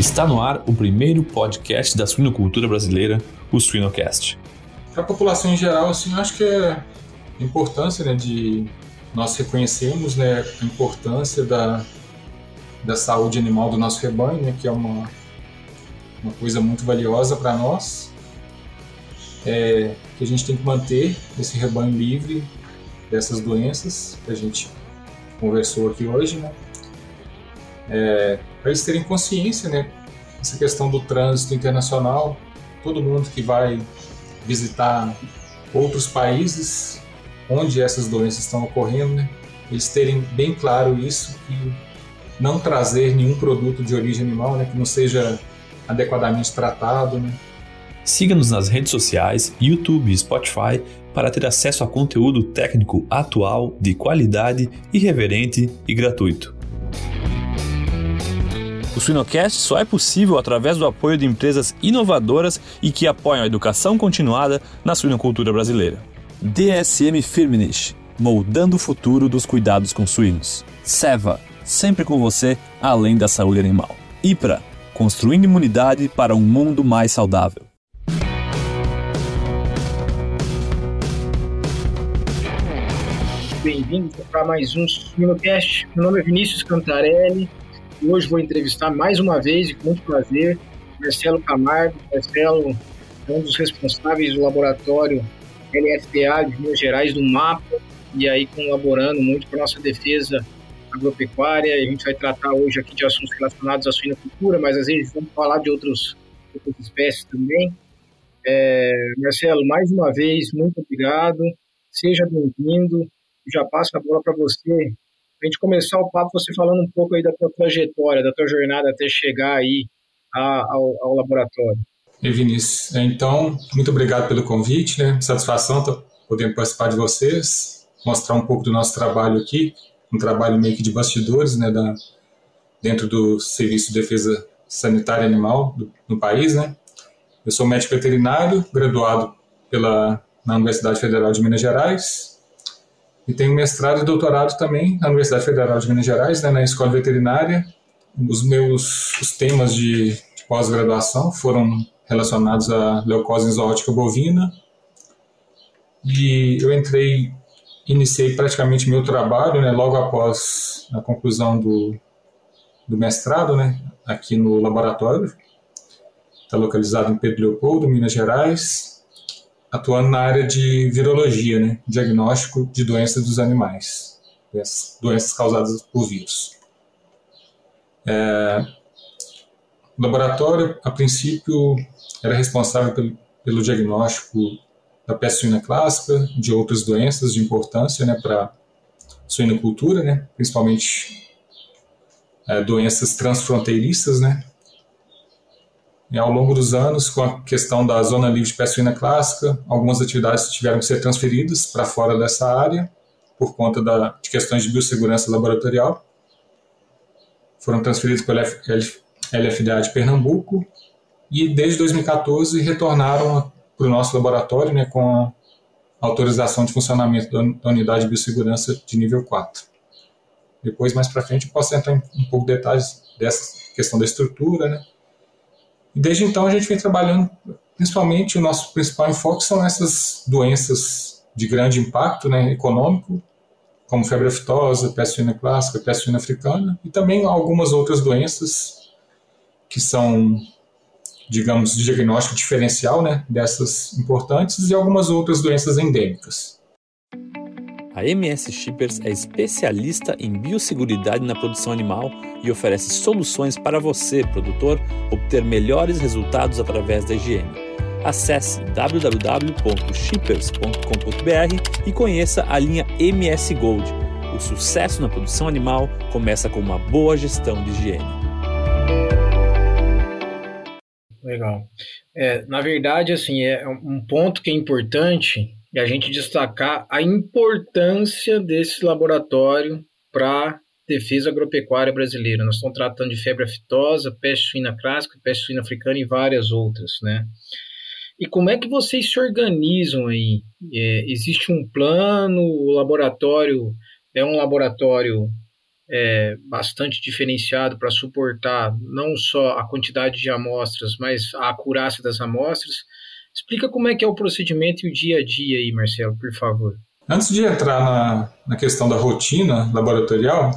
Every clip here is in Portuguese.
Está no ar o primeiro podcast da suinocultura brasileira, o Suinocast. A população em geral, assim, acho que é a importância né, de nós reconhecermos né, a importância da, da saúde animal do nosso rebanho, né, que é uma, uma coisa muito valiosa para nós, é, que a gente tem que manter esse rebanho livre dessas doenças que a gente conversou aqui hoje, né? É, para eles terem consciência, né? Essa questão do trânsito internacional, todo mundo que vai visitar outros países onde essas doenças estão ocorrendo, né? Eles terem bem claro isso e não trazer nenhum produto de origem animal, né? Que não seja adequadamente tratado, né? Siga-nos nas redes sociais, YouTube e Spotify para ter acesso a conteúdo técnico atual, de qualidade, irreverente e gratuito. O Suinocast só é possível através do apoio de empresas inovadoras e que apoiam a educação continuada na suinocultura brasileira. DSM Firmenich, moldando o futuro dos cuidados com suínos. Seva, sempre com você, além da saúde animal. IPRA, construindo imunidade para um mundo mais saudável. Bem-vindos para mais um Suinocast. Meu nome é Vinícius Cantarelli Hoje vou entrevistar mais uma vez com muito prazer Marcelo Camargo. Marcelo é um dos responsáveis do laboratório LFTA de Minas Gerais do MAPA e aí colaborando muito para nossa defesa agropecuária. A gente vai tratar hoje aqui de assuntos relacionados à suinocultura, mas às vezes vamos falar de outros, outras espécies também. É, Marcelo, mais uma vez, muito obrigado. Seja bem-vindo. Já passo a bola para você a gente começar o papo você falando um pouco aí da tua trajetória, da tua jornada até chegar aí ao, ao, laboratório. E Vinícius, é, então, muito obrigado pelo convite, né? Satisfação estar podendo participar de vocês, mostrar um pouco do nosso trabalho aqui, um trabalho meio que de bastidores, né, da, dentro do Serviço de Defesa Sanitária Animal do, no país, né? Eu sou médico veterinário, graduado pela, na Universidade Federal de Minas Gerais, e tenho mestrado e doutorado também na Universidade Federal de Minas Gerais, né, na Escola Veterinária. Os meus os temas de, de pós-graduação foram relacionados à leucose exótica bovina. E eu entrei, iniciei praticamente meu trabalho, né, logo após a conclusão do, do mestrado, né, aqui no laboratório. Está localizado em Pedro Leopoldo, Minas Gerais atuando na área de virologia, né? diagnóstico de doenças dos animais, doenças causadas por vírus. É, o laboratório, a princípio, era responsável pelo, pelo diagnóstico da peste suína clássica, de outras doenças de importância né, para suinocultura, né, principalmente é, doenças transfronteiriças, né, e ao longo dos anos, com a questão da zona livre de peste suína clássica, algumas atividades tiveram que ser transferidas para fora dessa área por conta da, de questões de biossegurança laboratorial. Foram transferidas pela LFDA de Pernambuco e desde 2014 retornaram para o nosso laboratório né, com a autorização de funcionamento da unidade de biossegurança de nível 4. Depois, mais para frente, eu posso entrar em um pouco de detalhes dessa questão da estrutura, né, e desde então a gente vem trabalhando, principalmente o nosso principal enfoque são essas doenças de grande impacto né, econômico, como febre aftosa, peste suína clássica, peste suína africana, e também algumas outras doenças que são, digamos, de diagnóstico diferencial né, dessas importantes e algumas outras doenças endêmicas. A MS Shippers é especialista em biosseguridade na produção animal e oferece soluções para você, produtor, obter melhores resultados através da higiene. Acesse www.shippers.com.br e conheça a linha MS Gold. O sucesso na produção animal começa com uma boa gestão de higiene. Legal. É, na verdade, assim, é um ponto que é importante e a gente destacar a importância desse laboratório para defesa agropecuária brasileira. Nós estamos tratando de febre aftosa, peste suína clássica, peste suína africana e várias outras, né? E como é que vocês se organizam aí? É, existe um plano? O laboratório é um laboratório é, bastante diferenciado para suportar não só a quantidade de amostras, mas a acurácia das amostras. Explica como é que é o procedimento e o dia a dia aí, Marcelo, por favor. Antes de entrar na, na questão da rotina laboratorial,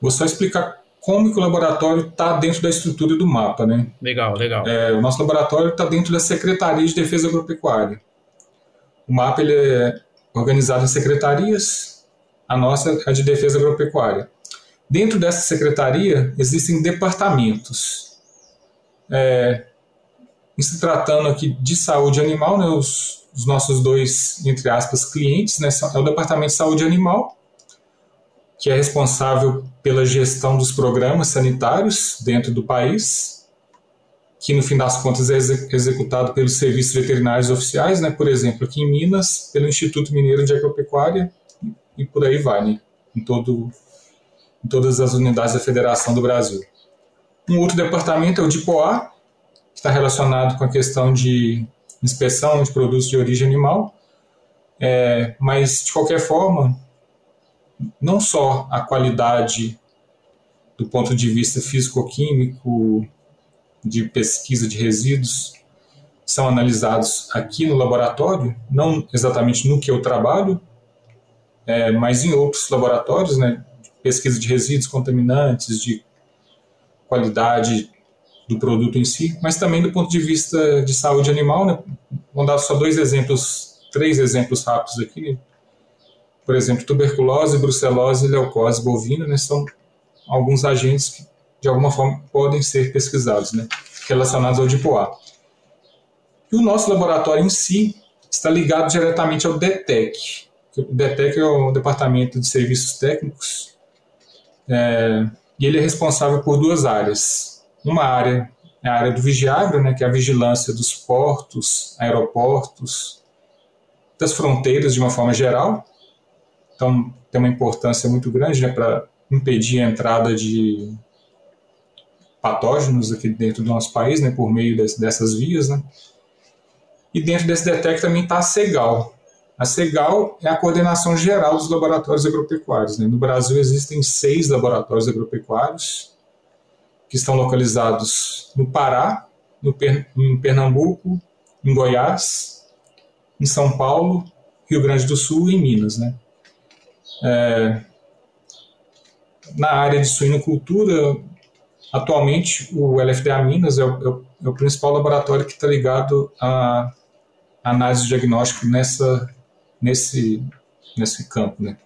vou só explicar como que o laboratório está dentro da estrutura do mapa, né? Legal, legal. É, o nosso laboratório está dentro da Secretaria de Defesa Agropecuária. O mapa ele é organizado em secretarias, a nossa é a de Defesa Agropecuária. Dentro dessa secretaria existem departamentos. É, em se tratando aqui de saúde animal, né, os, os nossos dois, entre aspas, clientes, né, é o Departamento de Saúde Animal, que é responsável pela gestão dos programas sanitários dentro do país, que no fim das contas é executado pelos serviços veterinários oficiais, né, por exemplo, aqui em Minas, pelo Instituto Mineiro de Agropecuária e por aí vai, né, em, todo, em todas as unidades da Federação do Brasil. Um outro departamento é o DIPOA, está relacionado com a questão de inspeção de produtos de origem animal, é, mas de qualquer forma, não só a qualidade do ponto de vista físico-químico, de pesquisa de resíduos, são analisados aqui no laboratório, não exatamente no que eu trabalho, é, mas em outros laboratórios, né, pesquisa de resíduos contaminantes, de qualidade do produto em si, mas também do ponto de vista de saúde animal. Né, vou dar só dois exemplos, três exemplos rápidos aqui. Por exemplo, tuberculose, brucelose leucose bovina né, são alguns agentes que, de alguma forma, podem ser pesquisados, né, relacionados ao DIPOA. E o nosso laboratório em si está ligado diretamente ao DETEC. O DETEC é o Departamento de Serviços Técnicos, é, e ele é responsável por duas áreas. Uma área a área do vigiagro, né, que é a vigilância dos portos, aeroportos, das fronteiras de uma forma geral, então, tem uma importância muito grande né, para impedir a entrada de patógenos aqui dentro do nosso país, né, por meio desse, dessas vias. Né. E dentro desse DETEC também está a CEGAL. A CEGAL é a coordenação geral dos laboratórios agropecuários. Né. No Brasil existem seis laboratórios agropecuários que estão localizados no Pará, no em Pernambuco, em Goiás, em São Paulo, Rio Grande do Sul e em Minas. Né. É, na área de suinocultura, atualmente o LFDA Minas é o, é o, é o principal laboratório que está ligado à análise de diagnóstico nessa, nesse, nesse campo. Né?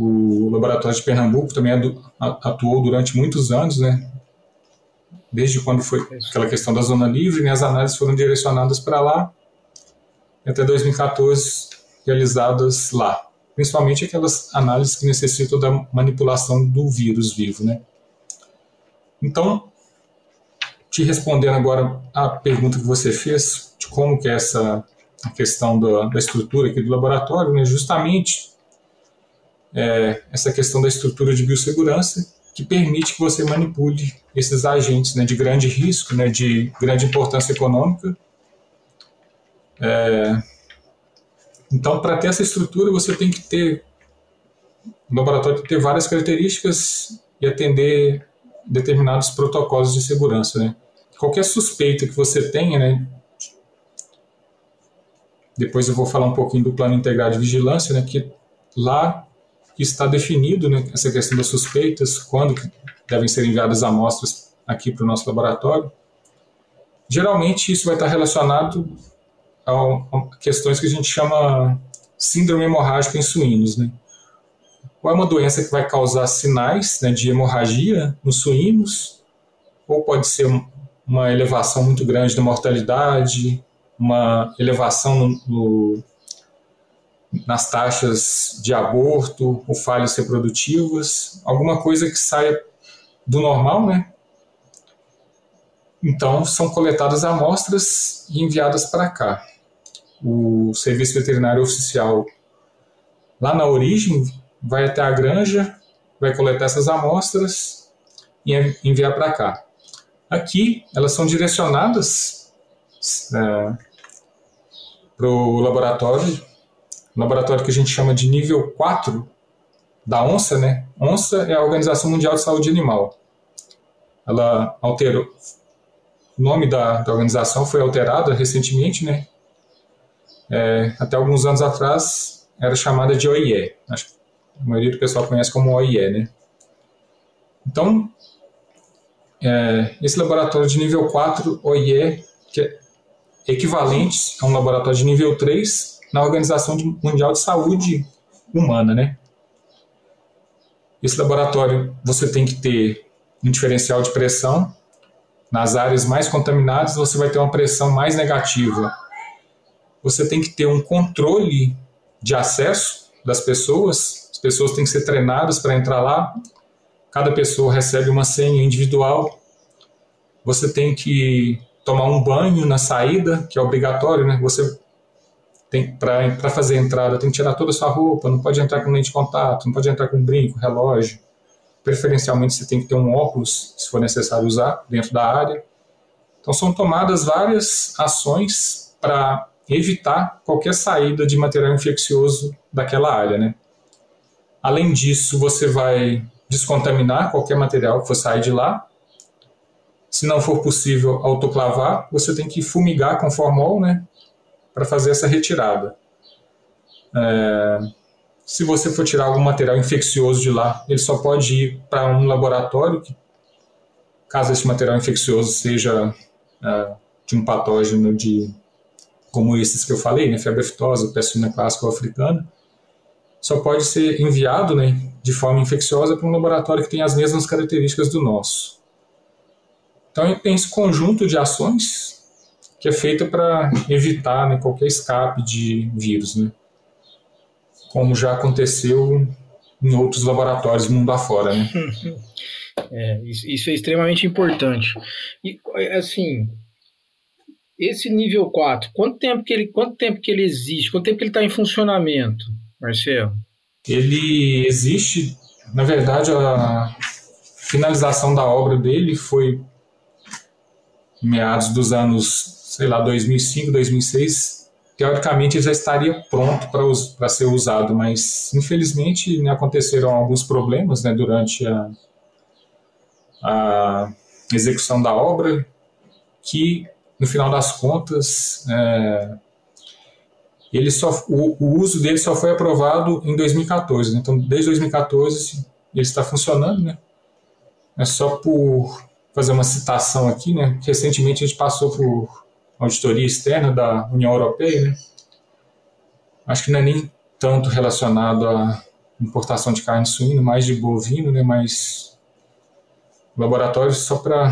O laboratório de Pernambuco também atuou durante muitos anos, né? desde quando foi aquela questão da zona livre, né? as análises foram direcionadas para lá, até 2014 realizadas lá principalmente aquelas análises que necessitam da manipulação do vírus vivo, né? Então, te respondendo agora a pergunta que você fez de como que é essa a questão da, da estrutura aqui do laboratório, né? Justamente é, essa questão da estrutura de biossegurança que permite que você manipule esses agentes né, de grande risco, né, de grande importância econômica, é, então, para ter essa estrutura, você tem que ter o laboratório tem que ter várias características e atender determinados protocolos de segurança, né? Qualquer suspeita que você tenha, né? Depois eu vou falar um pouquinho do plano integrado de vigilância, né? Que lá está definido, né? Essa questão das suspeitas, quando devem ser enviadas amostras aqui para o nosso laboratório. Geralmente isso vai estar relacionado a, questões que a gente chama síndrome hemorrágica em suínos, né? Ou é uma doença que vai causar sinais né, de hemorragia nos suínos, ou pode ser uma elevação muito grande da mortalidade, uma elevação no, nas taxas de aborto ou falhas reprodutivas, alguma coisa que saia do normal, né? Então, são coletadas amostras e enviadas para cá o serviço veterinário oficial lá na origem vai até a granja, vai coletar essas amostras e enviar para cá. Aqui, elas são direcionadas é, para o laboratório, laboratório que a gente chama de nível 4, da ONSA, né? ONSA é a Organização Mundial de Saúde Animal. Ela alterou, o nome da, da organização foi alterado recentemente, né? É, até alguns anos atrás era chamada de OIE. Acho que a maioria do pessoal conhece como OIE, né? Então, é, esse laboratório de nível 4 OIE, que é equivalente a um laboratório de nível 3 na Organização Mundial de Saúde Humana, né? Esse laboratório você tem que ter um diferencial de pressão. Nas áreas mais contaminadas você vai ter uma pressão mais negativa. Você tem que ter um controle de acesso das pessoas. As pessoas têm que ser treinadas para entrar lá. Cada pessoa recebe uma senha individual. Você tem que tomar um banho na saída, que é obrigatório, né? Você tem para fazer a entrada tem que tirar toda a sua roupa, não pode entrar com lente de contato, não pode entrar com brinco, relógio. Preferencialmente você tem que ter um óculos, se for necessário usar, dentro da área. Então são tomadas várias ações para evitar qualquer saída de material infeccioso daquela área, né? Além disso, você vai descontaminar qualquer material que for sair de lá. Se não for possível autoclavar, você tem que fumigar com formol, né? Para fazer essa retirada. É, se você for tirar algum material infeccioso de lá, ele só pode ir para um laboratório, que, caso esse material infeccioso seja é, de um patógeno de, como esses que eu falei, né, febre aftosa, peste suína clássica ou africana, só pode ser enviado né, de forma infecciosa para um laboratório que tem as mesmas características do nosso. Então, tem esse conjunto de ações que é feita para evitar né, qualquer escape de vírus, né? como já aconteceu em outros laboratórios mundo afora. Né? É, isso é extremamente importante. E, assim, esse nível 4, quanto tempo que ele, quanto tempo que ele existe? Quanto tempo que ele está em funcionamento, Marcelo? Ele existe, na verdade, a finalização da obra dele foi meados dos anos sei lá, 2005, 2006, teoricamente já estaria pronto para ser usado, mas infelizmente né, aconteceram alguns problemas né, durante a, a execução da obra que no final das contas é, ele só o, o, uso dele só foi aprovado em 2014 né? então desde 2014 ele está funcionando né é só por fazer uma citação aqui né recentemente a gente passou por auditoria externa da União Europeia, né? acho que não é nem tanto relacionado à importação de carne suína, mais de bovino, né? mas laboratórios só para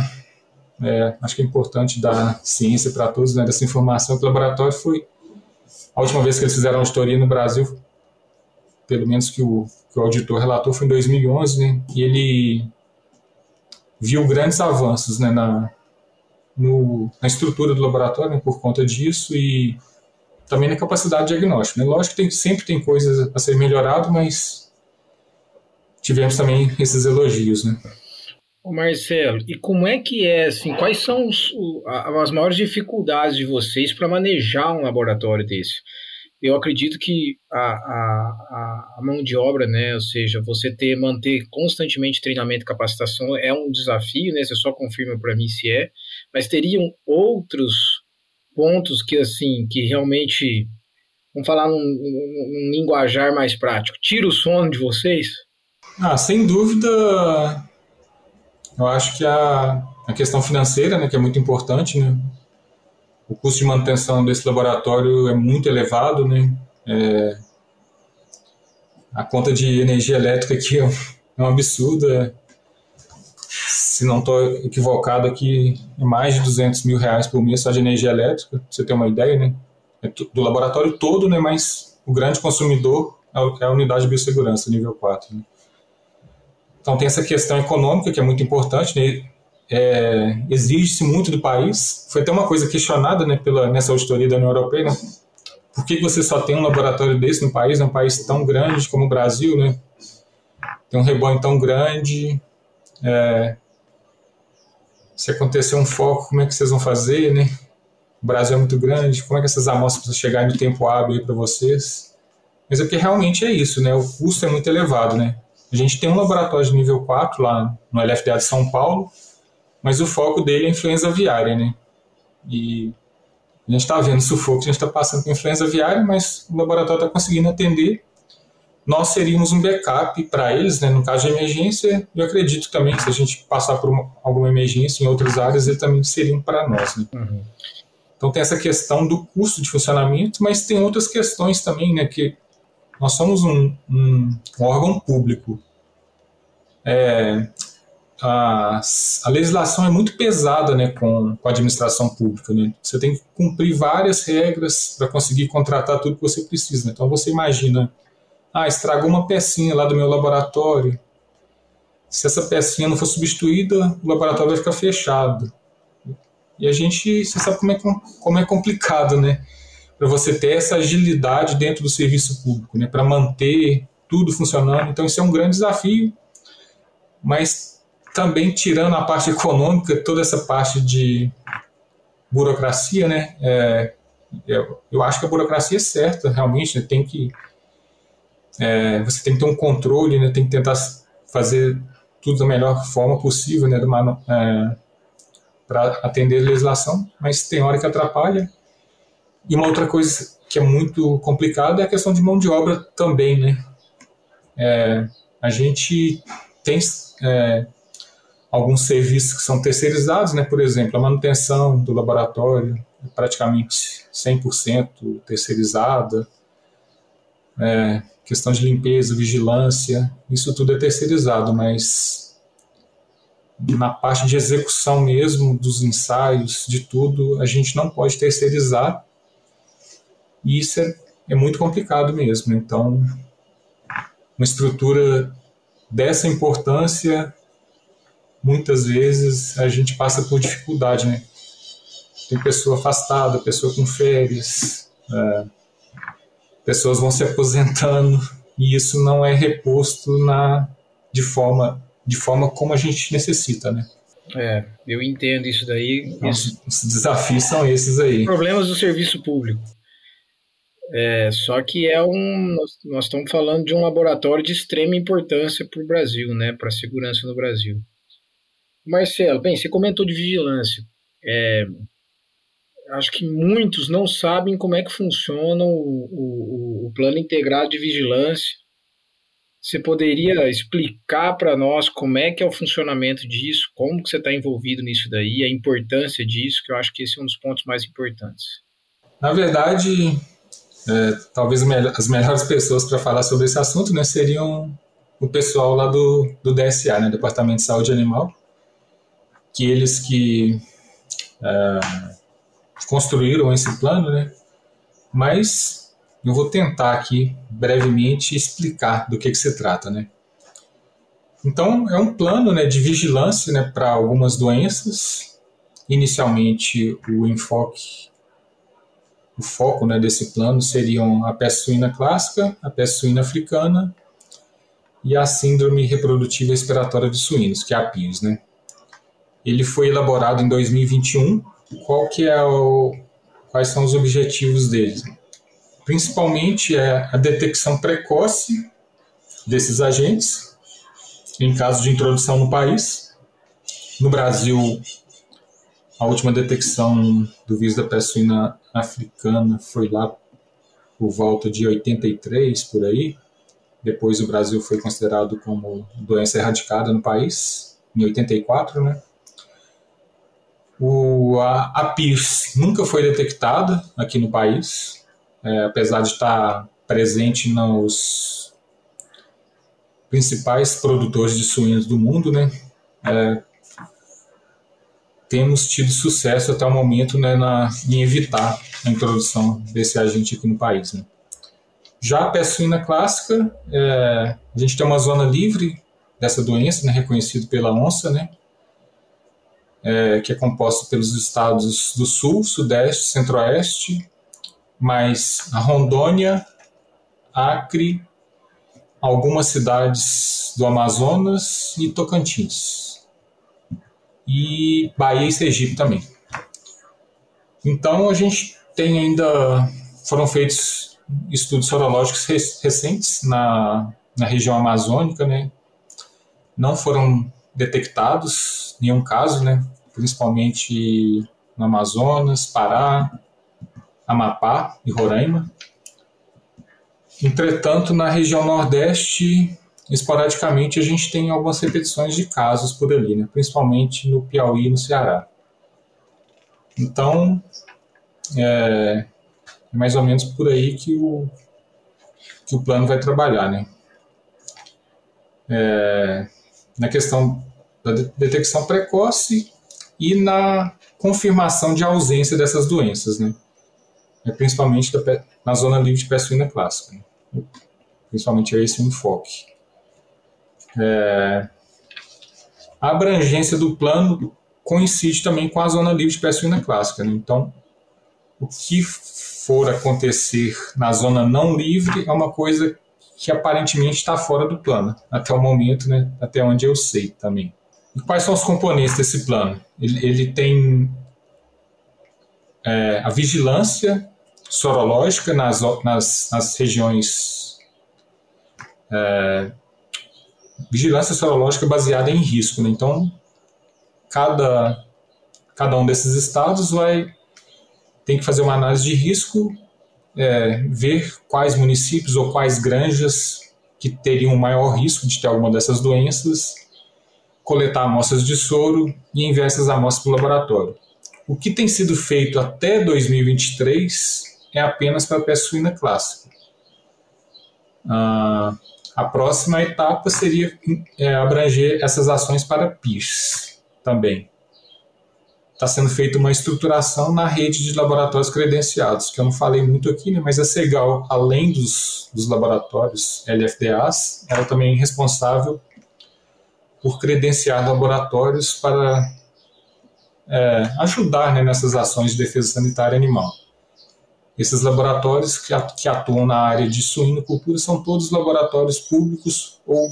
é, acho que é importante dar ciência para todos né, dessa informação que o laboratório foi a última vez que eles fizeram auditoria no Brasil pelo menos que o, que o auditor relatou foi em 2011 né, e ele viu grandes avanços né, na, no, na estrutura do laboratório né, por conta disso e também na capacidade de diagnóstico. Né? Lógico que tem, sempre tem coisas a ser melhorado, mas tivemos também esses elogios. Né? Ô Marcelo, e como é que é, assim, quais são os, as maiores dificuldades de vocês para manejar um laboratório desse? Eu acredito que a, a, a, mão de obra, né, ou seja, você ter manter constantemente treinamento e capacitação é um desafio, né? Você só confirma para mim se é, mas teriam outros pontos que assim que realmente vamos falar num, num, num linguajar mais prático, tira o sono de vocês? Ah, sem dúvida, eu acho que a, a questão financeira, né, que é muito importante, né? O custo de manutenção desse laboratório é muito elevado, né? É, a conta de energia elétrica aqui é um, é um absurdo. É, se não estou equivocado aqui, é mais de 200 mil reais por mês só de energia elétrica, pra você ter uma ideia, né? É do laboratório todo, né? Mas o grande consumidor é, é a unidade de biossegurança, nível 4. Né? Então tem essa questão econômica que é muito importante, né? É, exige-se muito do país. Foi até uma coisa questionada né, pela, nessa auditoria da União Europeia. Né? Por que você só tem um laboratório desse no país, num país tão grande como o Brasil? Né? Tem um rebanho tão grande. É, se acontecer um foco, como é que vocês vão fazer? Né? O Brasil é muito grande. Como é que essas amostras precisam chegar no tempo hábil para vocês? Mas é porque realmente é isso, né? O custo é muito elevado, né? A gente tem um laboratório de nível 4 lá no LFDA de São Paulo, mas o foco dele é influenza aviária, né? E a gente está vendo sufoco, a gente está passando com influenza aviária, mas o laboratório está conseguindo atender. Nós seríamos um backup para eles, né? No caso de emergência, eu acredito também que se a gente passar por uma, alguma emergência em outras áreas, eles também seriam para nós, né? Uhum. Então tem essa questão do custo de funcionamento, mas tem outras questões também, né? Que nós somos um, um, um órgão público. É, a, a, legislação é muito pesada né, com, com a administração pública. Né? Você tem que cumprir várias regras para conseguir contratar tudo que você precisa. Né? Então você imagina, ah, estragou uma pecinha lá do meu laboratório. Se essa pecinha não for substituída, o laboratório vai ficar fechado. E a gente, você sabe como é, como é complicado, né? Para você ter essa agilidade dentro do serviço público, né? Para manter tudo funcionando. Então isso é um grande desafio, mas também tirando a parte econômica, toda essa parte de burocracia, né? É, eu, eu, acho que a burocracia é certa, realmente, né? tem que é, você tem que ter um controle, né? Tem que tentar fazer tudo da melhor forma possível, né? É, para atender a legislação, mas tem hora que atrapalha. E uma outra coisa que é muito complicada é a questão de mão de obra também, né? É, a gente tem é, alguns serviços que são terceirizados, né? Por exemplo, a manutenção do laboratório é praticamente 100% terceirizada. É, questão de limpeza, vigilância, isso tudo é terceirizado, mas na parte de execução mesmo dos ensaios, de tudo, a gente não pode terceirizar. E isso é, é muito complicado mesmo. Então, uma estrutura dessa importância, muitas vezes a gente passa por dificuldade, né? Tem pessoa afastada, pessoa com férias, é, pessoas vão se aposentando e isso não é reposto na de forma de forma como a gente necessita, né? É, eu entendo isso daí. Então, isso... Os desafios são esses aí. Problemas do serviço público. É, só que é um. Nós, nós, estamos falando de um laboratório de extrema importância para o Brasil, né? Para a segurança no Brasil. Marcelo, bem, você comentou de vigilância. É, acho que muitos não sabem como é que funciona o, o, o plano integrado de vigilância você poderia explicar para nós como é que é o funcionamento disso, como que você está envolvido nisso daí, a importância disso, que eu acho que esse é um dos pontos mais importantes. Na verdade, é, talvez as melhores pessoas para falar sobre esse assunto né, seriam o pessoal lá do, do DSA, né, Departamento de Saúde Animal, que eles que é, construíram esse plano, né, mas eu vou tentar aqui brevemente explicar do que, que se trata, né? Então, é um plano né, de vigilância né, para algumas doenças. Inicialmente, o enfoque, o foco né, desse plano seriam a peste suína clássica, a peste suína africana e a síndrome reprodutiva respiratória de suínos, que é a PIS. Né? Ele foi elaborado em 2021. Qual que é o, quais são os objetivos dele? principalmente é a detecção precoce desses agentes, em caso de introdução no país. No Brasil, a última detecção do vírus da peste africana foi lá por volta de 83, por aí. Depois o Brasil foi considerado como doença erradicada no país, em 84, né? O, a, a PIRS nunca foi detectada aqui no país, é, apesar de estar presente nos principais produtores de suínos do mundo, né, é, temos tido sucesso até o momento né, na, em evitar a introdução desse agente aqui no país. Né. Já a peste suína clássica, é, a gente tem uma zona livre dessa doença, né, reconhecido pela onça, né, é, que é composta pelos estados do Sul, Sudeste, Centro-Oeste mas a Rondônia, Acre, algumas cidades do Amazonas e Tocantins. E Bahia e Sergipe também. Então a gente tem ainda foram feitos estudos sorológicos recentes na, na região amazônica, né? Não foram detectados nenhum caso, né? Principalmente no Amazonas, Pará, Amapá e Roraima. Entretanto, na região Nordeste, esporadicamente, a gente tem algumas repetições de casos por ali, né? principalmente no Piauí e no Ceará. Então, é, é mais ou menos por aí que o, que o plano vai trabalhar. Né? É, na questão da detecção precoce e na confirmação de ausência dessas doenças, né? É principalmente na zona livre de peste suína clássica. Né? Principalmente é esse o enfoque. É, a abrangência do plano coincide também com a zona livre de peste suína clássica. Né? Então, o que for acontecer na zona não livre é uma coisa que aparentemente está fora do plano, até o momento, né? até onde eu sei também. Quais são os componentes desse plano? Ele, ele tem é, a vigilância sorológica nas, nas, nas regiões. É, vigilância sorológica baseada em risco. Né? Então, cada, cada um desses estados vai tem que fazer uma análise de risco, é, ver quais municípios ou quais granjas que teriam maior risco de ter alguma dessas doenças, coletar amostras de soro e enviar essas amostras para o laboratório. O que tem sido feito até 2023 é apenas para a peste suína clássica. Ah, a próxima etapa seria é, abranger essas ações para PIRS também. Está sendo feita uma estruturação na rede de laboratórios credenciados, que eu não falei muito aqui, né, mas a Segal, além dos, dos laboratórios LFDAs, ela também é responsável por credenciar laboratórios para é, ajudar né, nessas ações de defesa sanitária animal. Esses laboratórios que atuam na área de suinocultura são todos laboratórios públicos ou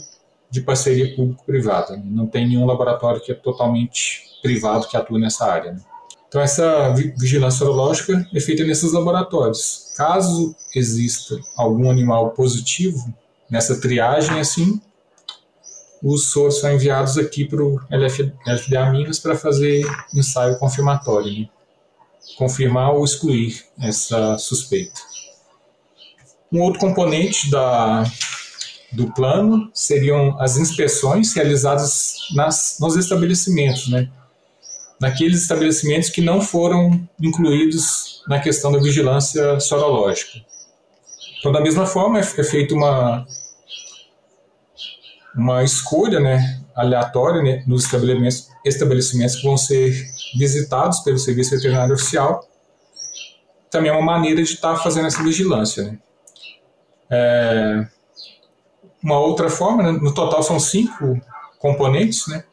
de parceria público-privada. Não tem nenhum laboratório que é totalmente privado que atua nessa área. Né? Então, essa vigilância sorológica é feita nesses laboratórios. Caso exista algum animal positivo nessa triagem, assim, os soros são enviados aqui para o LFDA Minas para fazer ensaio confirmatório, né? confirmar ou excluir essa suspeita. Um outro componente da, do plano seriam as inspeções realizadas nas, nos estabelecimentos, né? naqueles estabelecimentos que não foram incluídos na questão da vigilância sorológica. Então, da mesma forma, é, é feita uma uma escolha né, aleatória né, nos estabelecimentos, estabelecimentos que vão ser visitados pelo Serviço Veterinário Oficial. Também é uma maneira de estar tá fazendo essa vigilância. Né. É, uma outra forma, né, no total são cinco componentes, né,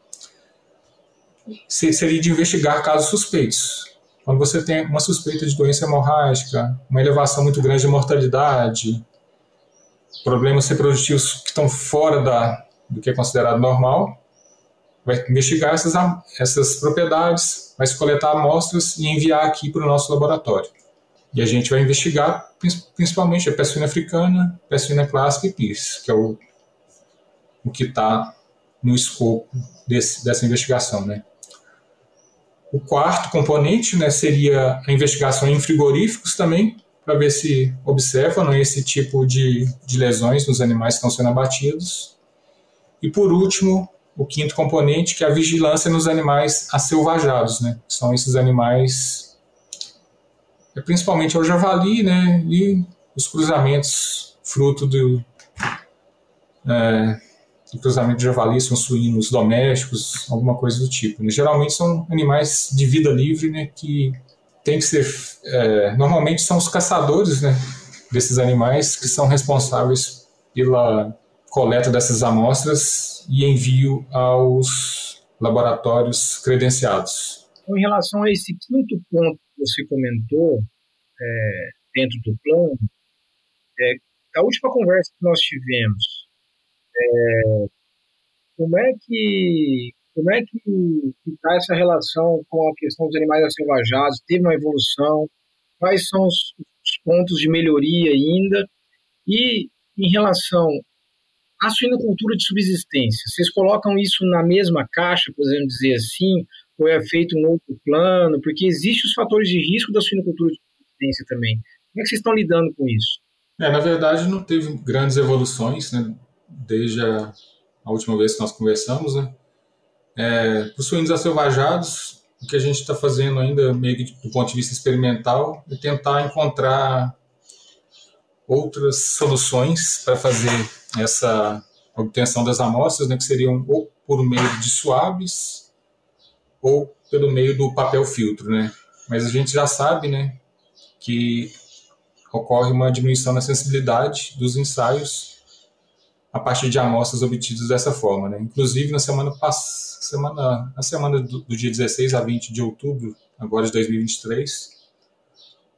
seria de investigar casos suspeitos. Quando você tem uma suspeita de doença hemorrágica, uma elevação muito grande de mortalidade, problemas reprodutivos que estão fora da, do que é considerado normal, vai investigar essas, essas propriedades, vai coletar amostras e enviar aqui para o nosso laboratório. E a gente vai investigar principalmente a peste africana, peste clássica e PIS, que é o, o que está no escopo desse, dessa investigação. Né? O quarto componente né, seria a investigação em frigoríficos também, para ver se observam né, esse tipo de, de lesões nos animais que estão sendo abatidos e por último, o quinto componente, que é a vigilância nos animais acelvajados, né? São esses animais, é principalmente o javali, né? E os cruzamentos fruto do, é, do cruzamento de javali, são suínos domésticos, alguma coisa do tipo. Né? Geralmente são animais de vida livre, né? Que tem que ser, é, normalmente são os caçadores, né? Desses animais que são responsáveis pela coleta dessas amostras e envio aos laboratórios credenciados. Em relação a esse quinto ponto que você comentou, é, dentro do plano, é, a última conversa que nós tivemos, é, como é que como é que está essa relação com a questão dos animais selvajados? Teve uma evolução? Quais são os, os pontos de melhoria ainda. E em relação à suinocultura de subsistência, vocês colocam isso na mesma caixa, podemos dizer assim, ou é feito um outro plano? Porque existem os fatores de risco da suinocultura de subsistência também. Como é que vocês estão lidando com isso? É, na verdade, não teve grandes evoluções, né, desde a, a última vez que nós conversamos, né. É, os suínos acelvajados, o que a gente está fazendo ainda, meio que do ponto de vista experimental, é tentar encontrar outras soluções para fazer essa obtenção das amostras, né, que seriam ou por meio de suaves ou pelo meio do papel filtro, né? Mas a gente já sabe, né, que ocorre uma diminuição na sensibilidade dos ensaios a partir de amostras obtidas dessa forma, né? Inclusive na semana passada, semana, na semana do, do dia 16 a 20 de outubro, agora de 2023,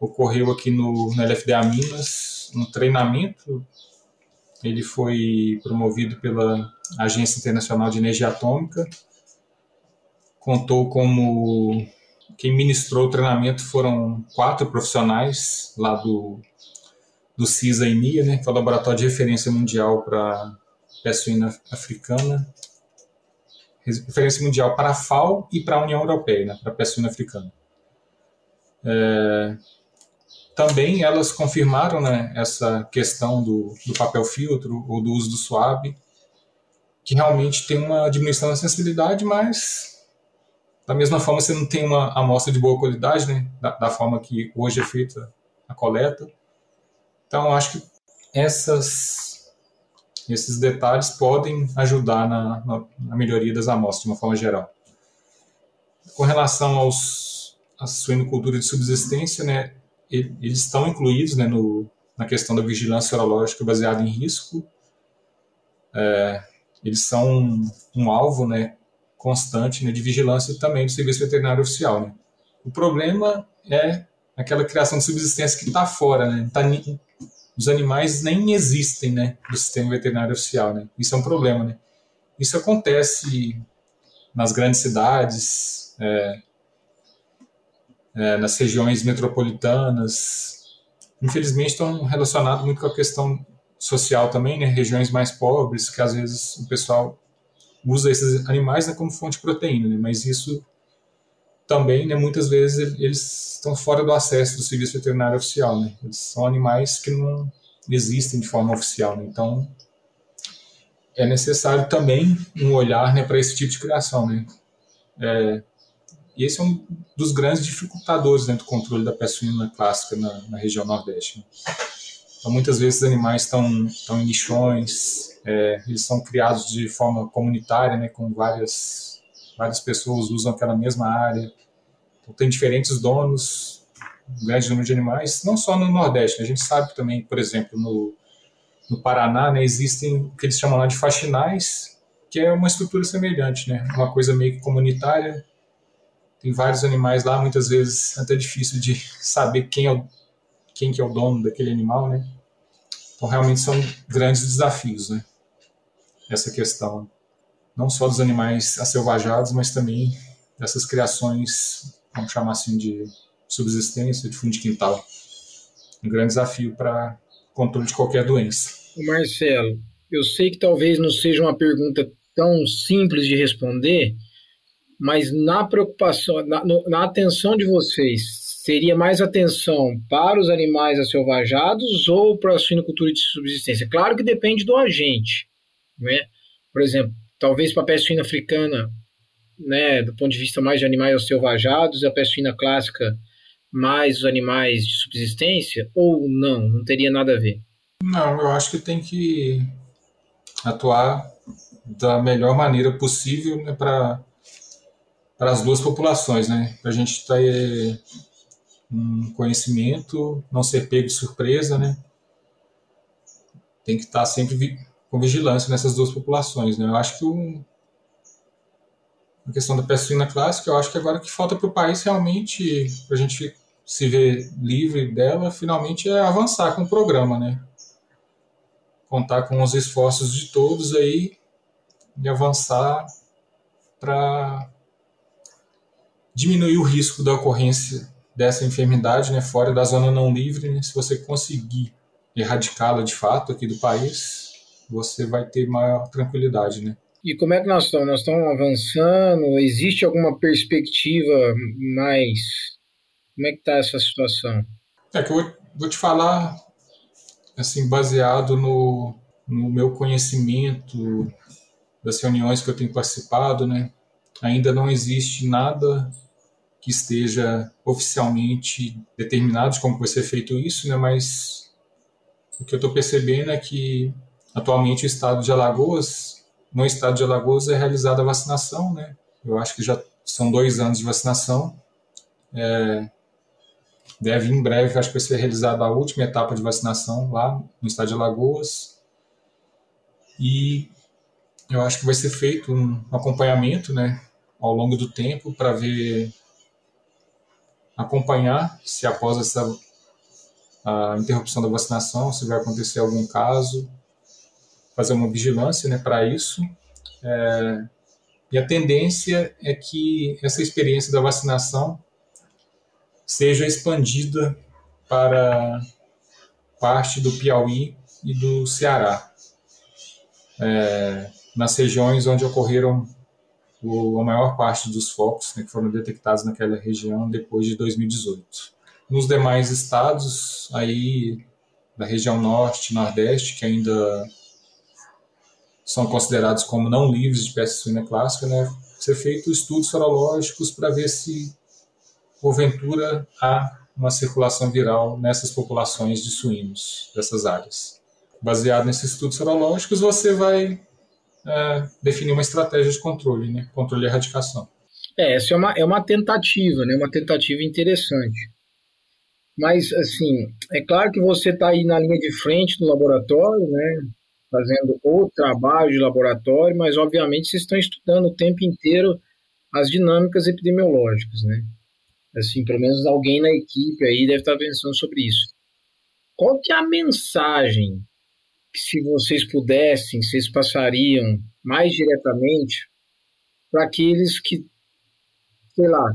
ocorreu aqui no, no LFDA Minas um treinamento. Ele foi promovido pela Agência Internacional de Energia Atômica. Contou como quem ministrou o treinamento foram quatro profissionais lá do, do CISA EMIA, né, que é o laboratório de referência mundial para peste suína africana, referência mundial para a FAO e para a União Europeia, né, para a peste suína africana. É, também elas confirmaram né, essa questão do, do papel filtro ou do uso do suave, que realmente tem uma diminuição da sensibilidade, mas da mesma forma você não tem uma amostra de boa qualidade, né, da, da forma que hoje é feita a coleta. Então acho que essas, esses detalhes podem ajudar na, na, na melhoria das amostras de uma forma geral. Com relação aos à suinocultura de subsistência, né, eles estão incluídos né, no, na questão da vigilância serológica baseada em risco. É, eles são um, um, alvo né, constante né, de vigilância também do Serviço Veterinário Oficial. Né. O problema é aquela criação de subsistência que está fora, né, tá, os animais nem existem né, do sistema veterinário oficial. Né. Isso é um problema. Né. Isso acontece nas grandes cidades, é, é, nas regiões metropolitanas. Infelizmente estão relacionados muito com a questão social também, né? Regiões mais pobres, que às vezes o pessoal usa esses animais né, como fonte de proteína, né? mas isso também, né, muitas vezes eles estão fora do acesso do serviço veterinário oficial, né? Eles são animais que não existem de forma oficial, né? Então é necessário também um olhar, né, para esse tipo de criação, né? É, e esse é um dos grandes dificultadores né, do controle da peste suína clássica na, na, região Nordeste. Né? Então, muitas vezes os animais estão em lixões, é, eles são criados de forma comunitária, né, com várias, várias pessoas usam aquela mesma área. Então, tem diferentes donos, um grande número de animais, não só no Nordeste. Né? A gente sabe também, por exemplo, no, no Paraná, né, existem o que eles chamam lá de faxinais, que é uma estrutura semelhante, né? uma coisa meio que comunitária, tem vários animais lá, muitas vezes é até difícil de saber quem é o, quem que é o dono daquele animal, né? Então realmente são grandes desafios, né? Essa questão não só dos animais acelvajados, mas também dessas criações, vamos chamar assim de subsistência, de fundo de quintal. Um grande desafio para controle de qualquer doença. Marcelo, eu sei que talvez não seja uma pergunta tão simples de responder, mas na preocupação, na, na atenção de vocês, seria mais atenção para os animais acelvajados ou para a suinocultura de subsistência? Claro que depende do agente, né? Por exemplo, talvez para a peste suína africana, né, do ponto de vista mais de animais acelvajados, a peste suína clássica mais os animais de subsistência, ou não, não teria nada a ver? Não, eu acho que tem que atuar da melhor maneira possível né, para para as duas populações, né? Para a gente ter um conhecimento, não ser pego de surpresa, né? Tem que estar sempre com vigilância nessas duas populações, né? Eu acho que o, a questão da suína clássica, eu acho que agora que falta para o país realmente, para a gente se ver livre dela, finalmente é avançar com o programa, né? Contar com os esforços de todos aí e avançar para diminuir o risco da ocorrência dessa enfermidade, né, fora da zona não livre, né, se você conseguir erradicá-la de fato aqui do país, você vai ter maior tranquilidade, né? E como é que nós estamos? Nós estamos avançando? Existe alguma perspectiva mais? Como é que está essa situação? É que eu vou, te falar, assim, baseado no, no meu conhecimento das reuniões que eu tenho participado, né? Ainda não existe nada que esteja oficialmente determinado de como vai ser feito isso, né? Mas o que eu estou percebendo é que atualmente o estado de Alagoas, no estado de Alagoas é realizada a vacinação, né? Eu acho que já são dois anos de vacinação. É, deve em breve, acho que vai ser realizada a última etapa de vacinação lá no estado de Alagoas. E eu acho que vai ser feito um acompanhamento, né, ao longo do tempo para ver acompanhar se após essa a interrupção da vacinação, se vai acontecer algum caso, fazer uma vigilância né, para isso. É, e a tendência é que essa experiência da vacinação seja expandida para parte do Piauí e do Ceará, é, nas regiões onde ocorreram o, a maior parte dos focos né, que foram detectados naquela região depois de 2018. Nos demais estados, aí da região norte, nordeste, que ainda são considerados como não livres de peste suína clássica, né, ser feito estudos sorológicos para ver se porventura há uma circulação viral nessas populações de suínos dessas áreas. Baseado nesses estudos sorológicos, você vai é, definir uma estratégia de controle, né? controle e erradicação. É, essa é uma, é uma tentativa, né? uma tentativa interessante. Mas, assim, é claro que você está aí na linha de frente do laboratório, né? fazendo o trabalho de laboratório, mas, obviamente, vocês estão estudando o tempo inteiro as dinâmicas epidemiológicas, né? Assim, pelo menos alguém na equipe aí deve estar pensando sobre isso. Qual que é a mensagem se vocês pudessem, vocês passariam mais diretamente para aqueles que, sei lá,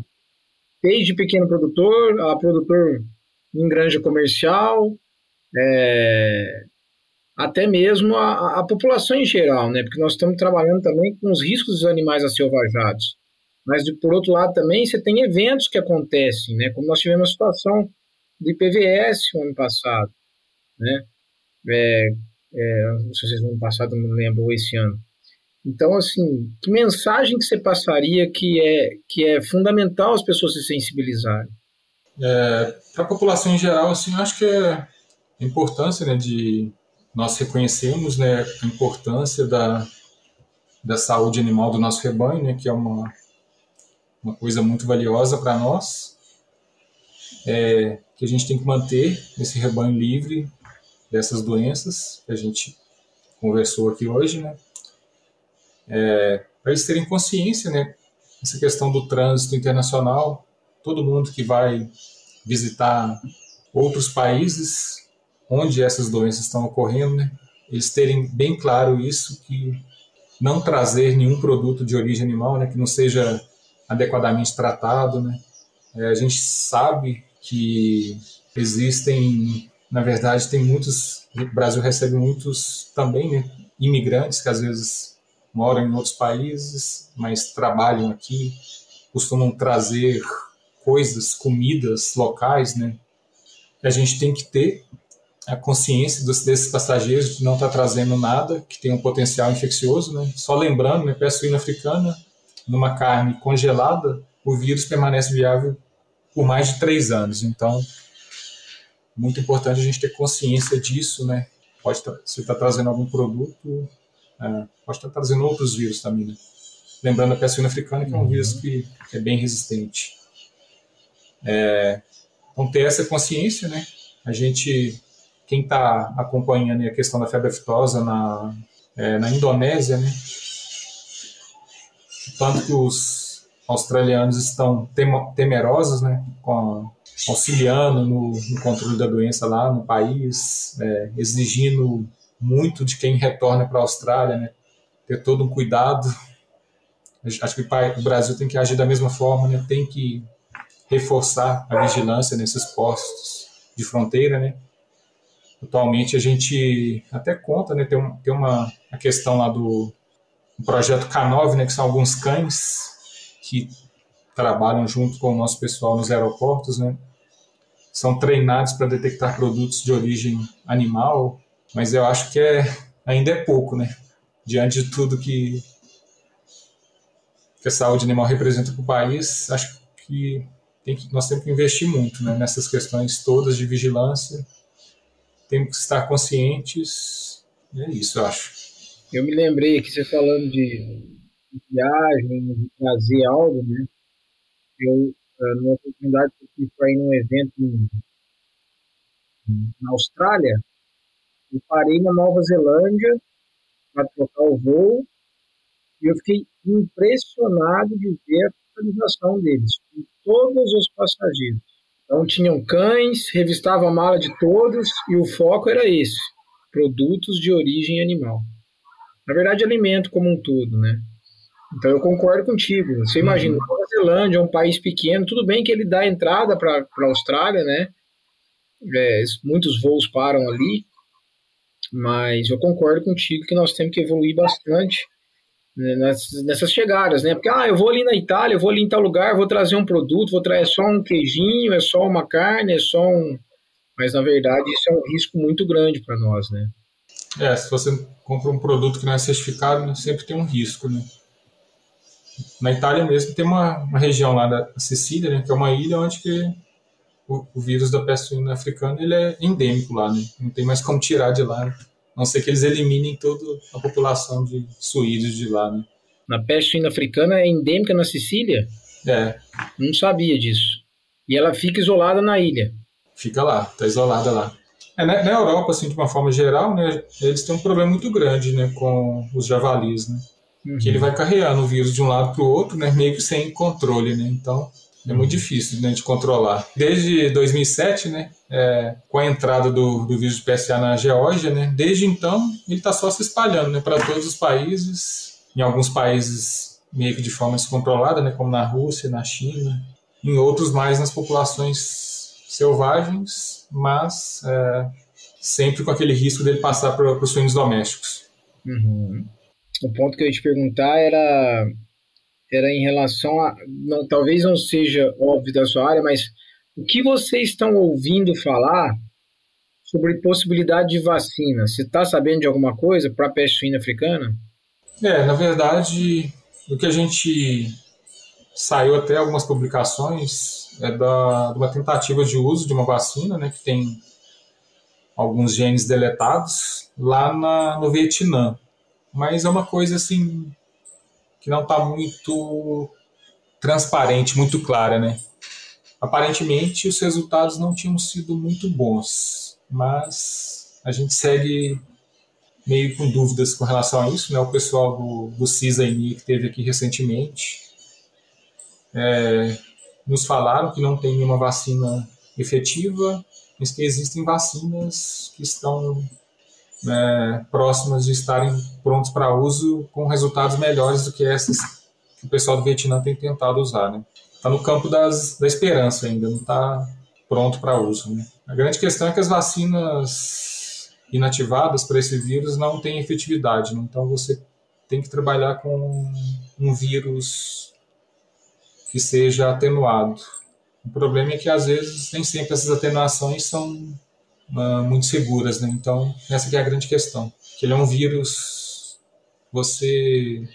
desde pequeno produtor a produtor em granja comercial, é, até mesmo a, a, população em geral, né? Porque nós estamos trabalhando também com os riscos dos animais acelvajados. Mas, por outro lado, também você tem eventos que acontecem, né? Como nós tivemos a situação de PVS no ano passado, né? É, é, não sei se no ano passado, não lembro, ou esse ano. Então, assim, que mensagem que você passaria que é, que é fundamental as pessoas se sensibilizarem? É, Para a população em geral, assim, acho que é a importância né, de nós reconhecermos né, a importância da, da saúde animal do nosso rebanho, né, que é uma, uma coisa muito valiosa para nós, é, que a gente tem que manter esse rebanho livre dessas doenças que a gente conversou aqui hoje, né? É, para eles terem consciência, né? Essa questão do trânsito internacional, todo mundo que vai visitar outros países onde essas doenças estão ocorrendo, né? Eles terem bem claro isso, que não trazer nenhum produto de origem animal, né? Que não seja adequadamente tratado, né? É, a gente sabe que existem na verdade, tem muitos. O Brasil recebe muitos também, né, imigrantes que às vezes moram em outros países, mas trabalham aqui, costumam trazer coisas, comidas locais, né? A gente tem que ter a consciência dos, desses passageiros de não estar tá trazendo nada que tem um potencial infeccioso, né? Só lembrando, né, peste suína africana, numa carne congelada, o vírus permanece viável por mais de três anos. Então, muito importante a gente ter consciência disso, né? Pode tá, se está trazendo algum produto, é, pode estar tá trazendo outros vírus também, né? Lembrando a peste africana, que é um uhum. vírus que é bem resistente. É, então, ter essa consciência, né? A gente, quem está acompanhando a questão da febre aftosa na, é, na Indonésia, né? Tanto que os australianos estão temerosos, né? Com a, auxiliando no, no, controle da doença lá no país, é, exigindo muito de quem retorna para a Austrália, né? ter todo um cuidado. Acho que o Brasil tem que agir da mesma forma, né? tem que reforçar a vigilância nesses postos de fronteira, né? Atualmente a gente até conta, né? Tem, um, tem uma a questão lá do um projeto K9, né? Que são alguns cães que trabalham junto com o nosso pessoal nos aeroportos, né? São treinados para detectar produtos de origem animal, mas eu acho que é, ainda é pouco, né? Diante de tudo que, que a saúde animal representa para o país, acho que, tem que nós temos que investir muito né? nessas questões todas de vigilância. Temos que estar conscientes, é isso, eu acho. Eu me lembrei aqui, você falando de viagem, de trazer algo, né? Eu, numa oportunidade que eu para ir num evento em, na Austrália, eu parei na Nova Zelândia para trocar o voo e eu fiquei impressionado de ver a focalização deles, com todos os passageiros. Então tinham cães, revistava a mala de todos e o foco era esse, produtos de origem animal. Na verdade, alimento como um todo, né? Então eu concordo contigo. Você imagina, uhum. Nova Zelândia é um país pequeno, tudo bem que ele dá entrada para a Austrália, né? É, muitos voos param ali, mas eu concordo contigo que nós temos que evoluir bastante né, nessas, chegadas, né? Porque ah, eu vou ali na Itália, eu vou ali em tal lugar, vou trazer um produto, vou trazer só um queijinho, é só uma carne, é só um. Mas na verdade isso é um risco muito grande para nós, né? É, se você compra um produto que não é certificado, né, sempre tem um risco, né? Na Itália mesmo tem uma, uma região lá da Sicília, né, que é uma ilha onde que o, o, vírus da peste suína africana ele é endêmico lá, né? Não tem mais como tirar de lá, né? a não ser que eles eliminem toda a população de suídos de lá, né? Na peste suína africana é endêmica na Sicília? É. Não sabia disso. E ela fica isolada na ilha? Fica lá, tá isolada lá. É, na, na, Europa, assim, de uma forma geral, né, eles têm um problema muito grande, né, com os javalis, né? Uhum. Que ele vai carregando o vírus de um lado para o outro, né, meio que sem controle, né? Então, é muito difícil né, de controlar. Desde 2007, né, é, com a entrada do, do vírus de PSA na Geórgia, né, desde então ele está só se espalhando né, para todos os países, em alguns países meio que de forma descontrolada, né, como na Rússia, na China, em outros mais nas populações selvagens, mas é, sempre com aquele risco dele passar para os suínos domésticos. Uhum. O ponto que eu ia te perguntar era era em relação a. Não, talvez não seja óbvio da sua área, mas o que vocês estão ouvindo falar sobre possibilidade de vacina? Você está sabendo de alguma coisa para a peste suína africana? É, na verdade, o que a gente saiu até algumas publicações é da, de uma tentativa de uso de uma vacina, né, que tem alguns genes deletados lá na, no Vietnã. Mas é uma coisa assim que não está muito transparente, muito clara, né? Aparentemente, os resultados não tinham sido muito bons, mas a gente segue meio com dúvidas com relação a isso, né? O pessoal do, do CISA-INI que teve aqui recentemente é, nos falaram que não tem nenhuma vacina efetiva, mas que existem vacinas que estão é, próximas de estarem prontos para uso com resultados melhores do que essas que o pessoal do Vietnã tem tentado usar. Né? Está no campo das, da esperança ainda, não está pronto para uso. Né? A grande questão é que as vacinas inativadas para esse vírus não têm efetividade, né? então você tem que trabalhar com um vírus que seja atenuado. O problema é que às vezes nem sempre essas atenuações são uh, muito seguras, né? Então, essa que é a grande questão. Que ele é um vírus, você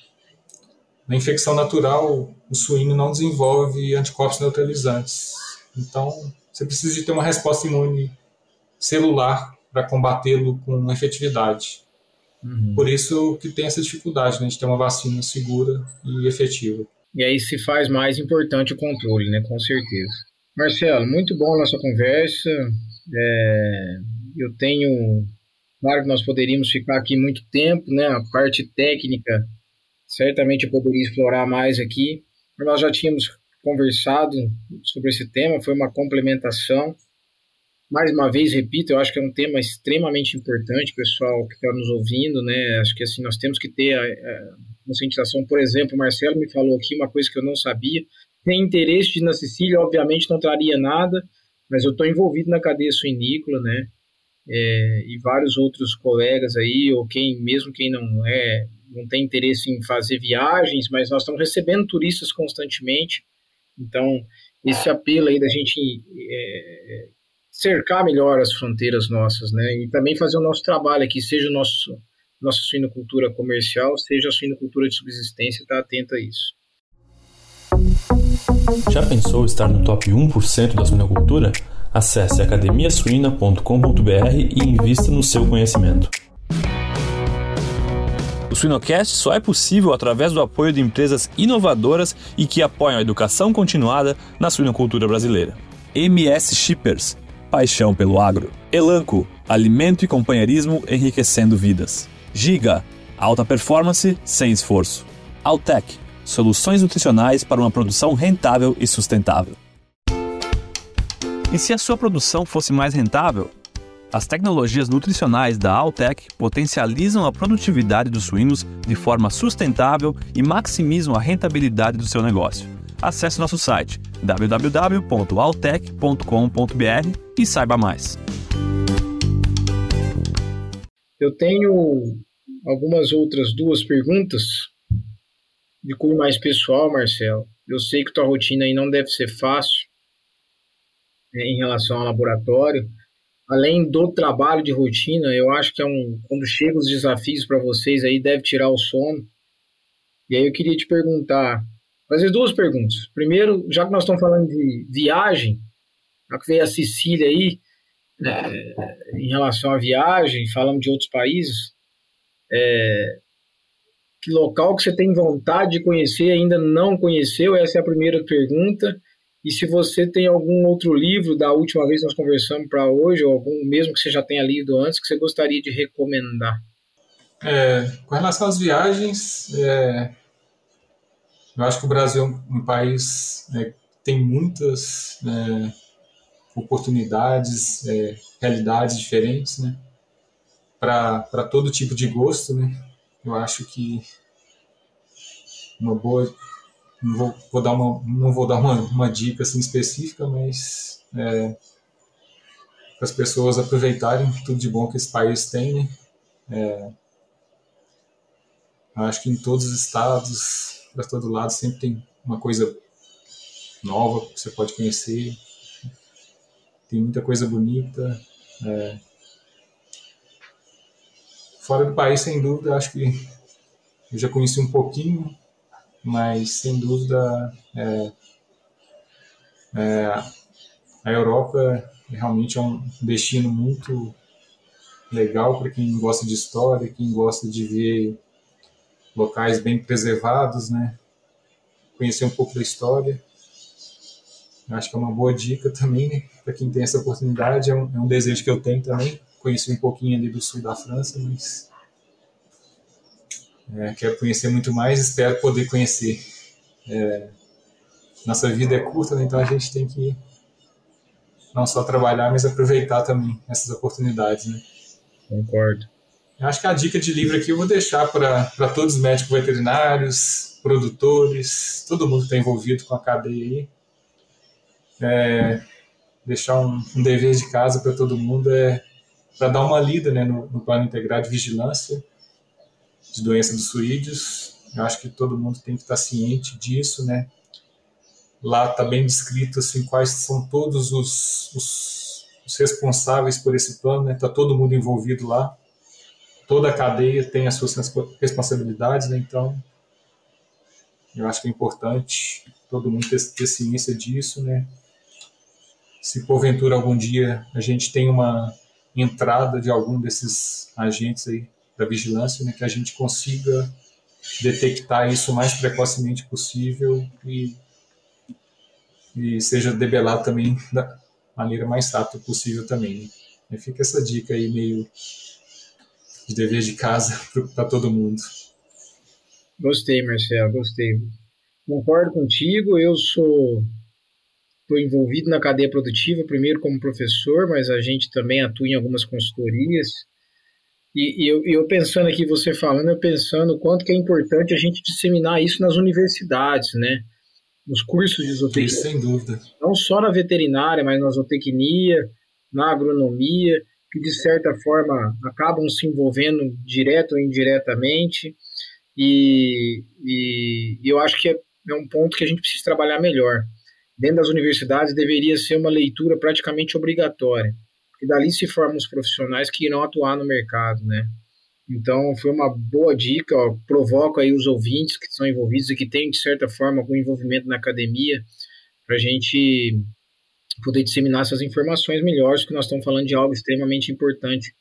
na infecção natural, o suíno não desenvolve anticorpos neutralizantes. Então, você precisa de ter uma resposta imune celular para combatê-lo com efetividade. Uhum. Por isso que tem essa dificuldade né, de ter uma vacina segura e efetiva. E aí se faz mais importante o controle, né? Com certeza. Marcelo, muito bom a nossa conversa. É, eu tenho, claro que nós poderíamos ficar aqui muito tempo, né? A parte técnica, certamente eu poderia explorar mais aqui, mas nós já tínhamos conversado sobre esse tema, foi uma complementação. Mais uma vez, repito, eu acho que é um tema extremamente importante, pessoal que está nos ouvindo, né? Acho que assim nós temos que ter a, a conscientização. Por exemplo, o Marcelo me falou aqui uma coisa que eu não sabia. tem interesse de ir na Sicília, obviamente não traria nada, mas eu estou envolvido na cadeia suinícola, né? É, e vários outros colegas aí, ou quem, mesmo quem não é, não tem interesse em fazer viagens, mas nós estamos recebendo turistas constantemente, então esse apelo aí da gente é, cercar melhor as fronteiras nossas, né? E também fazer o nosso trabalho aqui, seja o nosso nossa suinocultura comercial, seja a suinocultura de subsistência, está atento a isso. Já pensou estar no top 1% da suinocultura? Acesse academiasuina.com.br e invista no seu conhecimento. O Suinocast só é possível através do apoio de empresas inovadoras e que apoiam a educação continuada na suinocultura brasileira. MS Shippers, paixão pelo agro. Elanco, alimento e companheirismo enriquecendo vidas. Giga, alta performance sem esforço. Altec, soluções nutricionais para uma produção rentável e sustentável. E se a sua produção fosse mais rentável? As tecnologias nutricionais da Altec potencializam a produtividade dos suínos de forma sustentável e maximizam a rentabilidade do seu negócio. Acesse nosso site www.altec.com.br e saiba mais. Eu tenho algumas outras duas perguntas de cunho mais pessoal, Marcelo. Eu sei que tua rotina aí não deve ser fácil né, em relação ao laboratório. Além do trabalho de rotina, eu acho que é um quando chegam os desafios para vocês aí deve tirar o sono. E aí eu queria te perguntar, fazer duas perguntas. Primeiro, já que nós estamos falando de viagem, já que veio a Sicília aí, né, em relação à viagem, falamos de outros países, é, que local que você tem vontade de conhecer ainda não conheceu? Essa é a primeira pergunta. E se você tem algum outro livro da última vez que nós conversamos para hoje, ou algum mesmo que você já tenha lido antes, que você gostaria de recomendar? É, com relação às viagens, é, eu acho que o Brasil é um país é, tem muitas é, oportunidades, é, realidades diferentes, né? para todo tipo de gosto, né? Eu acho que uma boa não vou, vou dar uma não vou dar uma, uma dica assim específica, mas é, para as pessoas aproveitarem tudo de bom que esse país tem, né? É, acho que em todos os estados, para todo lado, sempre tem uma coisa nova que você pode conhecer. Tem muita coisa bonita. É, Fora do país, sem dúvida, acho que eu já conheci um pouquinho, mas sem dúvida é, é, a Europa realmente é um destino muito legal para quem gosta de história, quem gosta de ver locais bem preservados, né? Conhecer um pouco da história. Acho que é uma boa dica também, né? Para quem tem essa oportunidade, é um, é um desejo que eu tenho também conheci um pouquinho ali do sul da França, mas é, quero conhecer muito mais, espero poder conhecer. É, nossa vida é curta, né, então a gente tem que não só trabalhar, mas aproveitar também essas oportunidades. Né? Concordo. Eu acho que a dica de livro aqui eu vou deixar para todos os médicos veterinários, produtores, todo mundo que está envolvido com a cadeia aí. É, deixar um, um dever de casa para todo mundo é para dar uma lida né, no, no, plano integrado de vigilância de doença dos suídeos. Eu acho que todo mundo tem que estar ciente disso, né? Lá está bem descrito assim quais são todos os, os, os responsáveis por esse plano, né? Está todo mundo envolvido lá. Toda a cadeia tem as suas responsabilidades, né? Então, eu acho que é importante todo mundo ter, ter ciência disso, né? Se porventura algum dia a gente tem uma entrada de algum desses agentes aí da vigilância, né, que a gente consiga detectar isso o mais precocemente possível e, e seja debelado também da maneira mais rápida possível também. Né? Fica essa dica aí meio de dever de casa para todo mundo. Gostei, Marcelo, gostei. Concordo contigo, eu sou estou envolvido na cadeia produtiva, primeiro como professor, mas a gente também atua em algumas consultorias. E, e eu, eu, pensando aqui, você falando, eu pensando o quanto que é importante a gente disseminar isso nas universidades, né? nos cursos de zootecnia. Isso, sem dúvida. Não só na veterinária, mas na zootecnia, na agronomia, que de certa forma acabam se envolvendo direto ou indiretamente. E, e, e eu acho que é, é um ponto que a gente precisa trabalhar melhor. Dentro das universidades deveria ser uma leitura praticamente obrigatória, porque dali se formam os profissionais que irão atuar no mercado, né? Então, foi uma boa dica. Ó, provoco aí os ouvintes que estão envolvidos e que têm, de certa forma, algum envolvimento na academia, para a gente poder disseminar essas informações melhores, porque nós estamos falando de algo extremamente importante,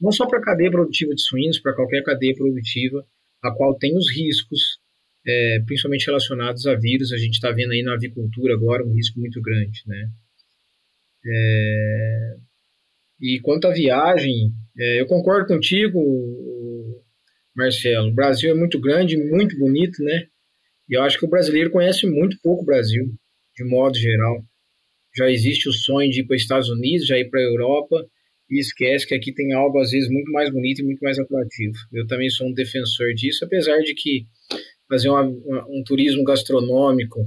não só para a cadeia produtiva de suínos, para qualquer cadeia produtiva, a qual tem os riscos, é, principalmente relacionados a vírus. A gente está vendo aí na avicultura agora um risco muito grande, né? É, e quanto à viagem, é, eu concordo contigo, Marcelo. O Brasil é muito grande, muito bonito, né? E eu acho que o brasileiro conhece muito pouco o Brasil, de modo geral. Já existe o sonho de ir para os Estados Unidos, já ir para a Europa, e esquece que aqui tem algo, às vezes, muito mais bonito e muito mais atrativo. Eu também sou um defensor disso, apesar de que fazer uma, uma, um turismo gastronômico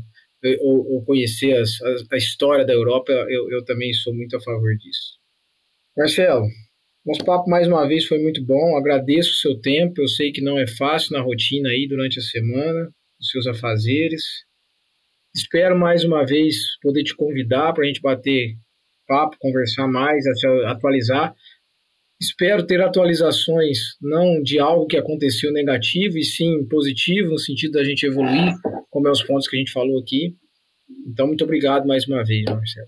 ou, ou conhecer as, a, a, história da Europa, eu, eu também sou muito a favor disso. Marcelo, nosso papo mais uma vez foi muito bom. Agradeço o seu tempo. Eu sei que não é fácil na rotina aí durante a semana, os seus afazeres. Espero mais uma vez poder te convidar para a gente bater papo, conversar mais, atualizar. Espero ter atualizações não de algo que aconteceu negativo, e sim positivo, no sentido da gente evoluir, como é os pontos que a gente falou aqui. Então, muito obrigado mais uma vez, Marcelo.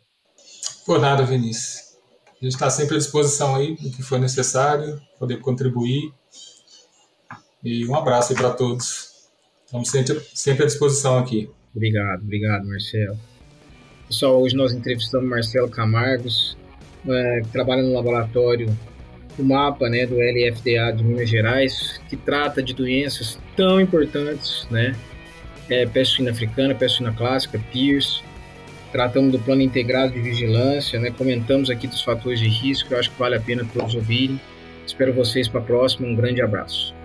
Por nada, Vinícius. A gente está sempre à disposição aí, o que for necessário, poder contribuir. E um abraço aí para todos. Estamos sempre, sempre à disposição aqui. Obrigado, obrigado, Marcelo. Pessoal, hoje nós entrevistamos Marcelo Camargos, é, que trabalha no laboratório do MAPA, né, do LFDA de Minas Gerais, que trata de doenças tão importantes, né, é, peste suína africana, peste suína clássica, PIRS, tratamos do plano integrado de vigilância, né? comentamos aqui dos fatores de risco, eu acho que vale a pena todos ouvirem. Espero vocês para a próxima, um grande abraço.